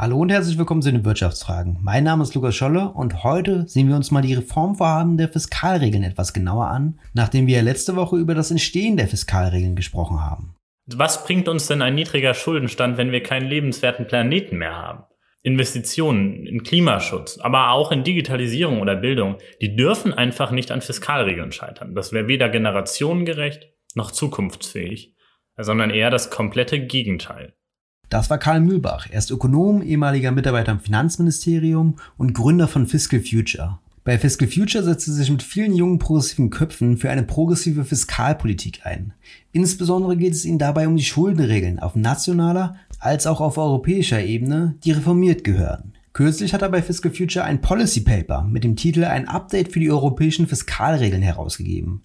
Hallo und herzlich willkommen zu den Wirtschaftsfragen. Mein Name ist Lukas Scholle und heute sehen wir uns mal die Reformvorhaben der Fiskalregeln etwas genauer an, nachdem wir letzte Woche über das Entstehen der Fiskalregeln gesprochen haben. Was bringt uns denn ein niedriger Schuldenstand, wenn wir keinen lebenswerten Planeten mehr haben? Investitionen in Klimaschutz, aber auch in Digitalisierung oder Bildung, die dürfen einfach nicht an Fiskalregeln scheitern. Das wäre weder generationengerecht noch zukunftsfähig, sondern eher das komplette Gegenteil. Das war Karl Mühlbach. Er ist Ökonom, ehemaliger Mitarbeiter im Finanzministerium und Gründer von Fiscal Future. Bei Fiscal Future setzt er sich mit vielen jungen progressiven Köpfen für eine progressive Fiskalpolitik ein. Insbesondere geht es ihnen dabei um die Schuldenregeln auf nationaler als auch auf europäischer Ebene, die reformiert gehören. Kürzlich hat er bei Fiscal Future ein Policy Paper mit dem Titel Ein Update für die europäischen Fiskalregeln herausgegeben.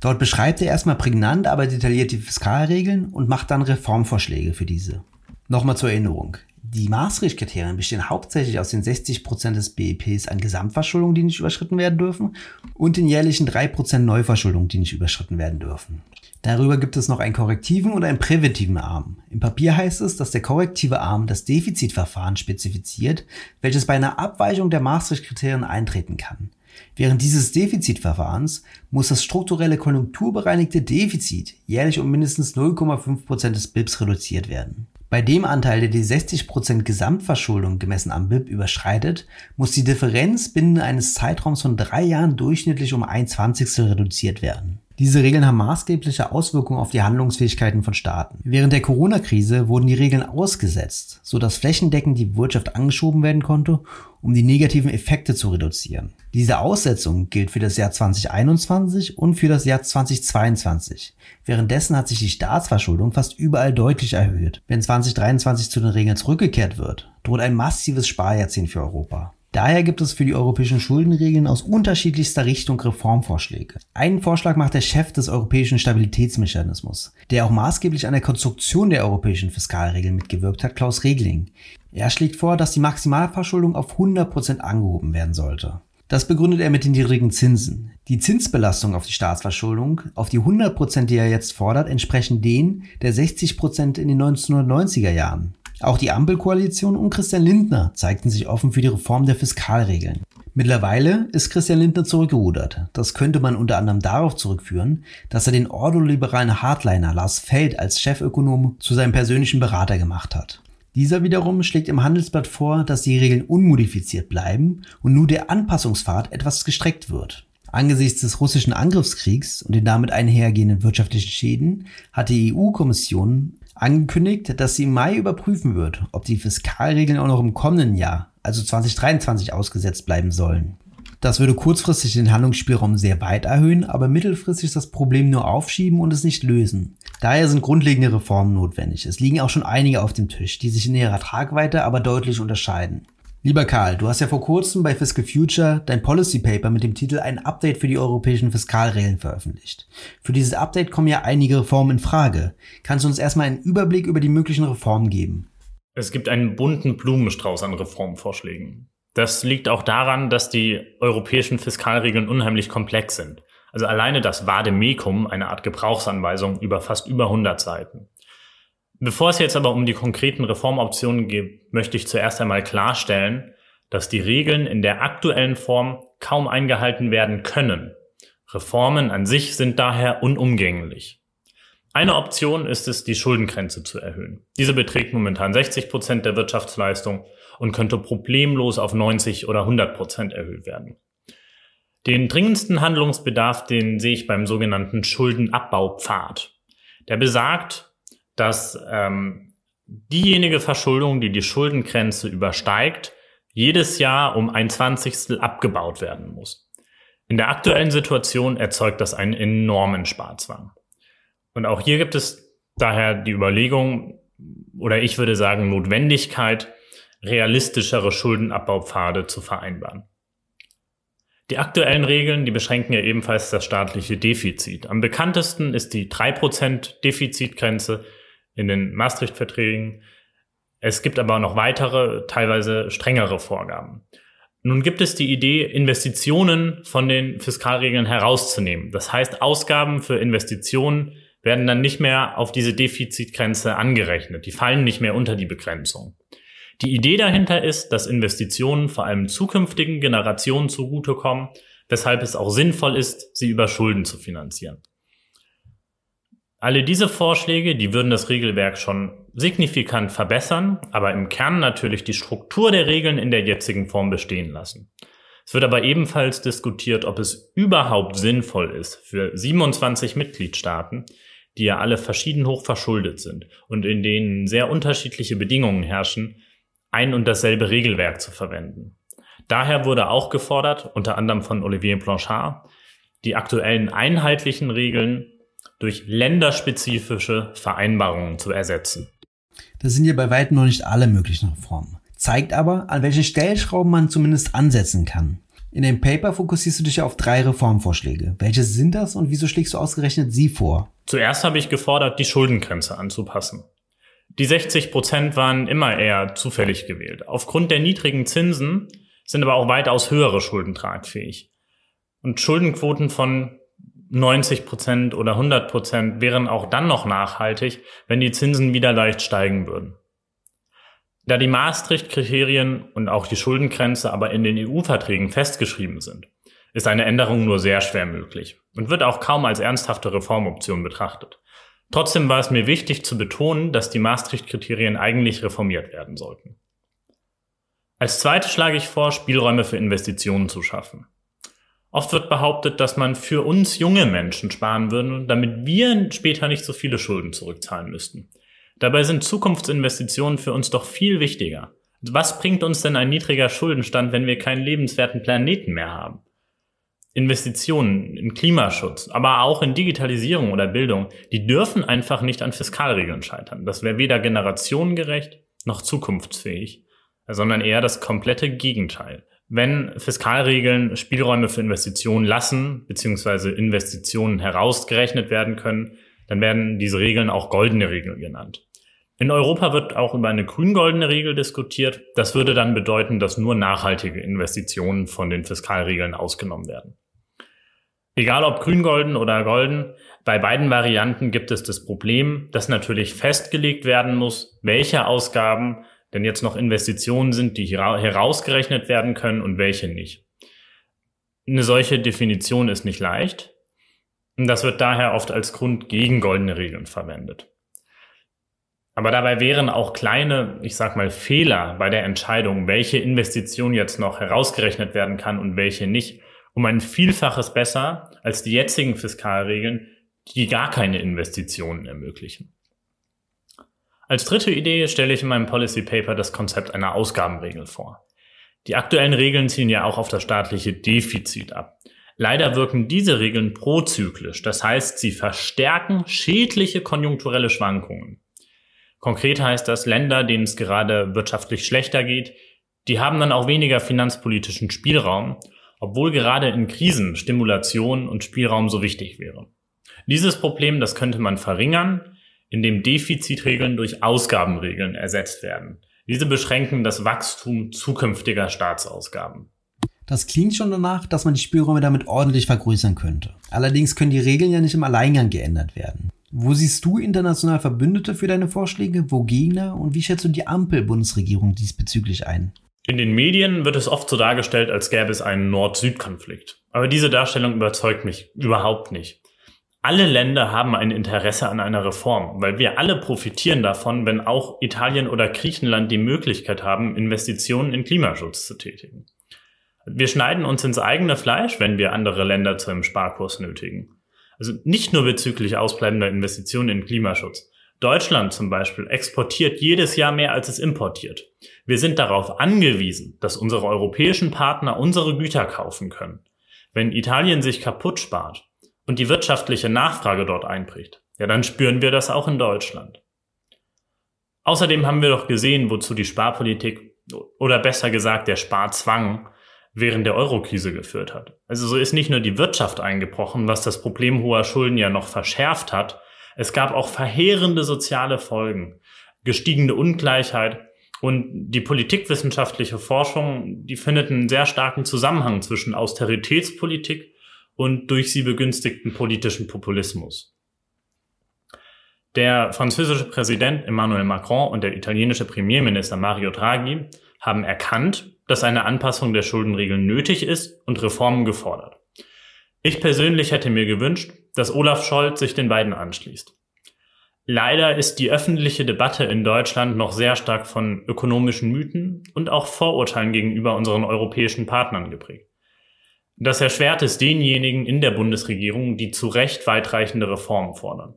Dort beschreibt er erstmal prägnant, aber detailliert die Fiskalregeln und macht dann Reformvorschläge für diese. Nochmal zur Erinnerung. Die Maastricht-Kriterien bestehen hauptsächlich aus den 60% des BIPs an Gesamtverschuldung, die nicht überschritten werden dürfen, und den jährlichen 3% Neuverschuldung, die nicht überschritten werden dürfen. Darüber gibt es noch einen korrektiven und einen präventiven Arm. Im Papier heißt es, dass der korrektive Arm das Defizitverfahren spezifiziert, welches bei einer Abweichung der Maastricht-Kriterien eintreten kann. Während dieses Defizitverfahrens muss das strukturelle konjunkturbereinigte Defizit jährlich um mindestens 0,5% des BIPs reduziert werden. Bei dem Anteil, der die 60% Gesamtverschuldung gemessen am BIP überschreitet, muss die Differenz binnen eines Zeitraums von drei Jahren durchschnittlich um ein Zwanzigstel reduziert werden. Diese Regeln haben maßgebliche Auswirkungen auf die Handlungsfähigkeiten von Staaten. Während der Corona-Krise wurden die Regeln ausgesetzt, sodass flächendeckend die Wirtschaft angeschoben werden konnte, um die negativen Effekte zu reduzieren. Diese Aussetzung gilt für das Jahr 2021 und für das Jahr 2022. Währenddessen hat sich die Staatsverschuldung fast überall deutlich erhöht. Wenn 2023 zu den Regeln zurückgekehrt wird, droht ein massives Sparjahrzehnt für Europa. Daher gibt es für die europäischen Schuldenregeln aus unterschiedlichster Richtung Reformvorschläge. Einen Vorschlag macht der Chef des europäischen Stabilitätsmechanismus, der auch maßgeblich an der Konstruktion der europäischen Fiskalregeln mitgewirkt hat, Klaus Regling. Er schlägt vor, dass die Maximalverschuldung auf 100% angehoben werden sollte. Das begründet er mit den niedrigen Zinsen. Die Zinsbelastung auf die Staatsverschuldung, auf die 100%, die er jetzt fordert, entsprechen denen der 60% in den 1990er Jahren. Auch die Ampelkoalition und Christian Lindner zeigten sich offen für die Reform der Fiskalregeln. Mittlerweile ist Christian Lindner zurückgerudert. Das könnte man unter anderem darauf zurückführen, dass er den ordoliberalen Hardliner Lars Feld als Chefökonom zu seinem persönlichen Berater gemacht hat. Dieser wiederum schlägt im Handelsblatt vor, dass die Regeln unmodifiziert bleiben und nur der Anpassungspfad etwas gestreckt wird. Angesichts des russischen Angriffskriegs und den damit einhergehenden wirtschaftlichen Schäden hat die EU-Kommission angekündigt, dass sie im Mai überprüfen wird, ob die Fiskalregeln auch noch im kommenden Jahr, also 2023, ausgesetzt bleiben sollen. Das würde kurzfristig den Handlungsspielraum sehr weit erhöhen, aber mittelfristig das Problem nur aufschieben und es nicht lösen. Daher sind grundlegende Reformen notwendig. Es liegen auch schon einige auf dem Tisch, die sich in ihrer Tragweite aber deutlich unterscheiden. Lieber Karl, du hast ja vor kurzem bei Fiscal Future dein Policy Paper mit dem Titel Ein Update für die europäischen Fiskalregeln veröffentlicht. Für dieses Update kommen ja einige Reformen in Frage. Kannst du uns erstmal einen Überblick über die möglichen Reformen geben? Es gibt einen bunten Blumenstrauß an Reformvorschlägen. Das liegt auch daran, dass die europäischen Fiskalregeln unheimlich komplex sind. Also alleine das Vademecum, eine Art Gebrauchsanweisung über fast über 100 Seiten. Bevor es jetzt aber um die konkreten Reformoptionen geht, möchte ich zuerst einmal klarstellen, dass die Regeln in der aktuellen Form kaum eingehalten werden können. Reformen an sich sind daher unumgänglich. Eine Option ist es, die Schuldengrenze zu erhöhen. Diese beträgt momentan 60 Prozent der Wirtschaftsleistung und könnte problemlos auf 90 oder 100 Prozent erhöht werden. Den dringendsten Handlungsbedarf, den sehe ich beim sogenannten Schuldenabbaupfad. Der besagt, dass ähm, diejenige Verschuldung, die die Schuldengrenze übersteigt, jedes Jahr um ein Zwanzigstel abgebaut werden muss. In der aktuellen Situation erzeugt das einen enormen Sparzwang. Und auch hier gibt es daher die Überlegung, oder ich würde sagen Notwendigkeit, realistischere Schuldenabbaupfade zu vereinbaren. Die aktuellen Regeln, die beschränken ja ebenfalls das staatliche Defizit. Am bekanntesten ist die 3% Defizitgrenze, in den Maastricht-Verträgen. Es gibt aber noch weitere, teilweise strengere Vorgaben. Nun gibt es die Idee, Investitionen von den Fiskalregeln herauszunehmen. Das heißt, Ausgaben für Investitionen werden dann nicht mehr auf diese Defizitgrenze angerechnet. Die fallen nicht mehr unter die Begrenzung. Die Idee dahinter ist, dass Investitionen vor allem zukünftigen Generationen zugutekommen, weshalb es auch sinnvoll ist, sie über Schulden zu finanzieren. Alle diese Vorschläge, die würden das Regelwerk schon signifikant verbessern, aber im Kern natürlich die Struktur der Regeln in der jetzigen Form bestehen lassen. Es wird aber ebenfalls diskutiert, ob es überhaupt sinnvoll ist, für 27 Mitgliedstaaten, die ja alle verschieden hoch verschuldet sind und in denen sehr unterschiedliche Bedingungen herrschen, ein und dasselbe Regelwerk zu verwenden. Daher wurde auch gefordert, unter anderem von Olivier Blanchard, die aktuellen einheitlichen Regeln durch länderspezifische Vereinbarungen zu ersetzen. Das sind ja bei weitem noch nicht alle möglichen Reformen. Zeigt aber, an welchen Stellschrauben man zumindest ansetzen kann. In dem Paper fokussierst du dich auf drei Reformvorschläge. Welche sind das und wieso schlägst du ausgerechnet sie vor? Zuerst habe ich gefordert, die Schuldengrenze anzupassen. Die 60 Prozent waren immer eher zufällig gewählt. Aufgrund der niedrigen Zinsen sind aber auch weitaus höhere Schulden tragfähig. Und Schuldenquoten von 90 Prozent oder 100 Prozent wären auch dann noch nachhaltig, wenn die Zinsen wieder leicht steigen würden. Da die Maastricht-Kriterien und auch die Schuldengrenze aber in den EU-Verträgen festgeschrieben sind, ist eine Änderung nur sehr schwer möglich und wird auch kaum als ernsthafte Reformoption betrachtet. Trotzdem war es mir wichtig zu betonen, dass die Maastricht-Kriterien eigentlich reformiert werden sollten. Als zweites schlage ich vor, Spielräume für Investitionen zu schaffen. Oft wird behauptet, dass man für uns junge Menschen sparen würde, damit wir später nicht so viele Schulden zurückzahlen müssten. Dabei sind Zukunftsinvestitionen für uns doch viel wichtiger. Was bringt uns denn ein niedriger Schuldenstand, wenn wir keinen lebenswerten Planeten mehr haben? Investitionen in Klimaschutz, aber auch in Digitalisierung oder Bildung, die dürfen einfach nicht an Fiskalregeln scheitern. Das wäre weder generationengerecht noch zukunftsfähig, sondern eher das komplette Gegenteil. Wenn Fiskalregeln Spielräume für Investitionen lassen, beziehungsweise Investitionen herausgerechnet werden können, dann werden diese Regeln auch goldene Regeln genannt. In Europa wird auch über eine grün-goldene Regel diskutiert. Das würde dann bedeuten, dass nur nachhaltige Investitionen von den Fiskalregeln ausgenommen werden. Egal ob grün-golden oder golden, bei beiden Varianten gibt es das Problem, dass natürlich festgelegt werden muss, welche Ausgaben denn jetzt noch Investitionen sind, die herausgerechnet werden können und welche nicht. Eine solche Definition ist nicht leicht. Und das wird daher oft als Grund gegen goldene Regeln verwendet. Aber dabei wären auch kleine, ich sag mal, Fehler bei der Entscheidung, welche Investition jetzt noch herausgerechnet werden kann und welche nicht, um ein Vielfaches besser als die jetzigen Fiskalregeln, die gar keine Investitionen ermöglichen. Als dritte Idee stelle ich in meinem Policy Paper das Konzept einer Ausgabenregel vor. Die aktuellen Regeln ziehen ja auch auf das staatliche Defizit ab. Leider wirken diese Regeln prozyklisch, das heißt, sie verstärken schädliche konjunkturelle Schwankungen. Konkret heißt das, Länder, denen es gerade wirtschaftlich schlechter geht, die haben dann auch weniger finanzpolitischen Spielraum, obwohl gerade in Krisen Stimulation und Spielraum so wichtig wäre. Dieses Problem, das könnte man verringern, in dem Defizitregeln durch Ausgabenregeln ersetzt werden. Diese beschränken das Wachstum zukünftiger Staatsausgaben. Das klingt schon danach, dass man die Spielräume damit ordentlich vergrößern könnte. Allerdings können die Regeln ja nicht im Alleingang geändert werden. Wo siehst du international Verbündete für deine Vorschläge, wo Gegner und wie schätzt du die Ampel-Bundesregierung diesbezüglich ein? In den Medien wird es oft so dargestellt, als gäbe es einen Nord-Süd-Konflikt. Aber diese Darstellung überzeugt mich überhaupt nicht alle Länder haben ein Interesse an einer Reform, weil wir alle profitieren davon, wenn auch Italien oder Griechenland die Möglichkeit haben, Investitionen in Klimaschutz zu tätigen. Wir schneiden uns ins eigene Fleisch, wenn wir andere Länder zu einem Sparkurs nötigen. Also nicht nur bezüglich ausbleibender Investitionen in Klimaschutz. Deutschland zum Beispiel exportiert jedes Jahr mehr, als es importiert. Wir sind darauf angewiesen, dass unsere europäischen Partner unsere Güter kaufen können. Wenn Italien sich kaputt spart, und die wirtschaftliche Nachfrage dort einbricht, ja, dann spüren wir das auch in Deutschland. Außerdem haben wir doch gesehen, wozu die Sparpolitik oder besser gesagt der Sparzwang während der Eurokrise geführt hat. Also so ist nicht nur die Wirtschaft eingebrochen, was das Problem hoher Schulden ja noch verschärft hat, es gab auch verheerende soziale Folgen, gestiegene Ungleichheit und die politikwissenschaftliche Forschung, die findet einen sehr starken Zusammenhang zwischen Austeritätspolitik und durch sie begünstigten politischen Populismus. Der französische Präsident Emmanuel Macron und der italienische Premierminister Mario Draghi haben erkannt, dass eine Anpassung der Schuldenregeln nötig ist und Reformen gefordert. Ich persönlich hätte mir gewünscht, dass Olaf Scholz sich den beiden anschließt. Leider ist die öffentliche Debatte in Deutschland noch sehr stark von ökonomischen Mythen und auch Vorurteilen gegenüber unseren europäischen Partnern geprägt. Das erschwert es denjenigen in der Bundesregierung, die zu Recht weitreichende Reformen fordern.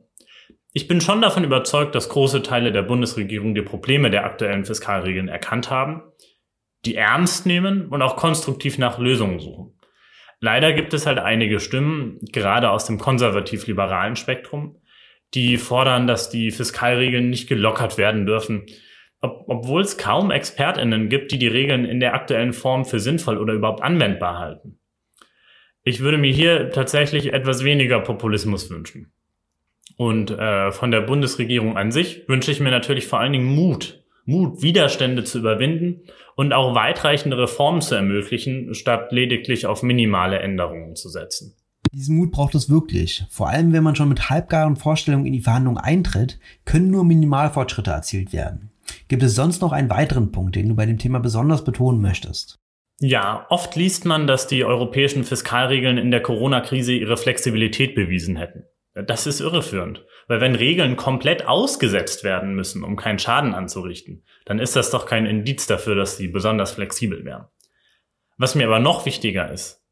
Ich bin schon davon überzeugt, dass große Teile der Bundesregierung die Probleme der aktuellen Fiskalregeln erkannt haben, die ernst nehmen und auch konstruktiv nach Lösungen suchen. Leider gibt es halt einige Stimmen, gerade aus dem konservativ-liberalen Spektrum, die fordern, dass die Fiskalregeln nicht gelockert werden dürfen, ob, obwohl es kaum Expertinnen gibt, die die Regeln in der aktuellen Form für sinnvoll oder überhaupt anwendbar halten. Ich würde mir hier tatsächlich etwas weniger Populismus wünschen. Und äh, von der Bundesregierung an sich wünsche ich mir natürlich vor allen Dingen Mut. Mut, Widerstände zu überwinden und auch weitreichende Reformen zu ermöglichen, statt lediglich auf minimale Änderungen zu setzen. Diesen Mut braucht es wirklich. Vor allem, wenn man schon mit halbgaren Vorstellungen in die Verhandlungen eintritt, können nur Minimalfortschritte erzielt werden. Gibt es sonst noch einen weiteren Punkt, den du bei dem Thema besonders betonen möchtest? Ja, oft liest man, dass die europäischen Fiskalregeln in der Corona-Krise ihre Flexibilität bewiesen hätten. Das ist irreführend. Weil wenn Regeln komplett ausgesetzt werden müssen, um keinen Schaden anzurichten, dann ist das doch kein Indiz dafür, dass sie besonders flexibel wären. Was mir aber noch wichtiger ist,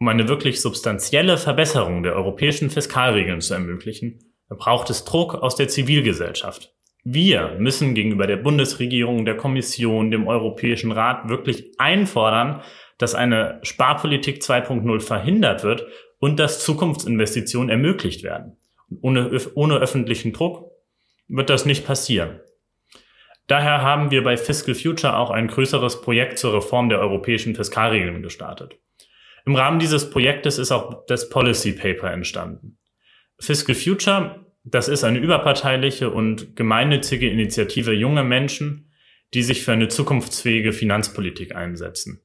um eine wirklich substanzielle Verbesserung der europäischen Fiskalregeln zu ermöglichen, braucht es Druck aus der Zivilgesellschaft. Wir müssen gegenüber der Bundesregierung, der Kommission, dem Europäischen Rat wirklich einfordern, dass eine Sparpolitik 2.0 verhindert wird und dass Zukunftsinvestitionen ermöglicht werden. Ohne, ohne öffentlichen Druck wird das nicht passieren. Daher haben wir bei Fiscal Future auch ein größeres Projekt zur Reform der europäischen Fiskalregeln gestartet. Im Rahmen dieses Projektes ist auch das Policy Paper entstanden. Fiscal Future, das ist eine überparteiliche und gemeinnützige Initiative junger Menschen, die sich für eine zukunftsfähige Finanzpolitik einsetzen.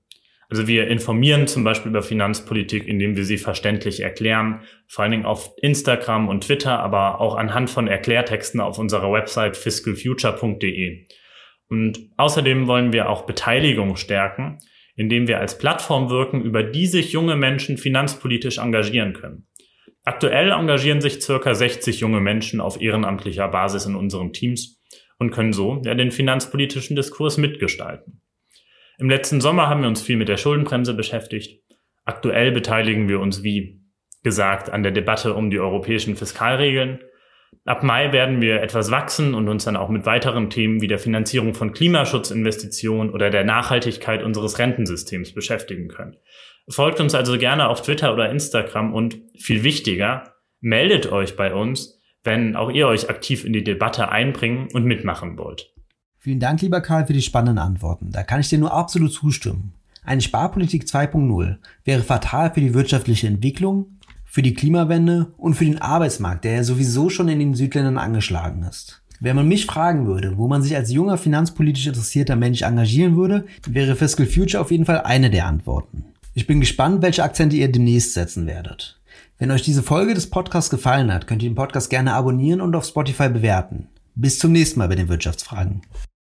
Also wir informieren zum Beispiel über Finanzpolitik, indem wir sie verständlich erklären, vor allen Dingen auf Instagram und Twitter, aber auch anhand von Erklärtexten auf unserer Website fiscalfuture.de. Und außerdem wollen wir auch Beteiligung stärken, indem wir als Plattform wirken, über die sich junge Menschen finanzpolitisch engagieren können. Aktuell engagieren sich circa 60 junge Menschen auf ehrenamtlicher Basis in unseren Teams und können so ja, den finanzpolitischen Diskurs mitgestalten. Im letzten Sommer haben wir uns viel mit der Schuldenbremse beschäftigt. Aktuell beteiligen wir uns, wie gesagt, an der Debatte um die europäischen Fiskalregeln. Ab Mai werden wir etwas wachsen und uns dann auch mit weiteren Themen wie der Finanzierung von Klimaschutzinvestitionen oder der Nachhaltigkeit unseres Rentensystems beschäftigen können. Folgt uns also gerne auf Twitter oder Instagram und viel wichtiger, meldet euch bei uns, wenn auch ihr euch aktiv in die Debatte einbringen und mitmachen wollt. Vielen Dank, lieber Karl, für die spannenden Antworten. Da kann ich dir nur absolut zustimmen. Eine Sparpolitik 2.0 wäre fatal für die wirtschaftliche Entwicklung, für die Klimawende und für den Arbeitsmarkt, der ja sowieso schon in den Südländern angeschlagen ist. Wenn man mich fragen würde, wo man sich als junger finanzpolitisch interessierter Mensch engagieren würde, wäre Fiscal Future auf jeden Fall eine der Antworten. Ich bin gespannt, welche Akzente ihr demnächst setzen werdet. Wenn euch diese Folge des Podcasts gefallen hat, könnt ihr den Podcast gerne abonnieren und auf Spotify bewerten. Bis zum nächsten Mal bei den Wirtschaftsfragen.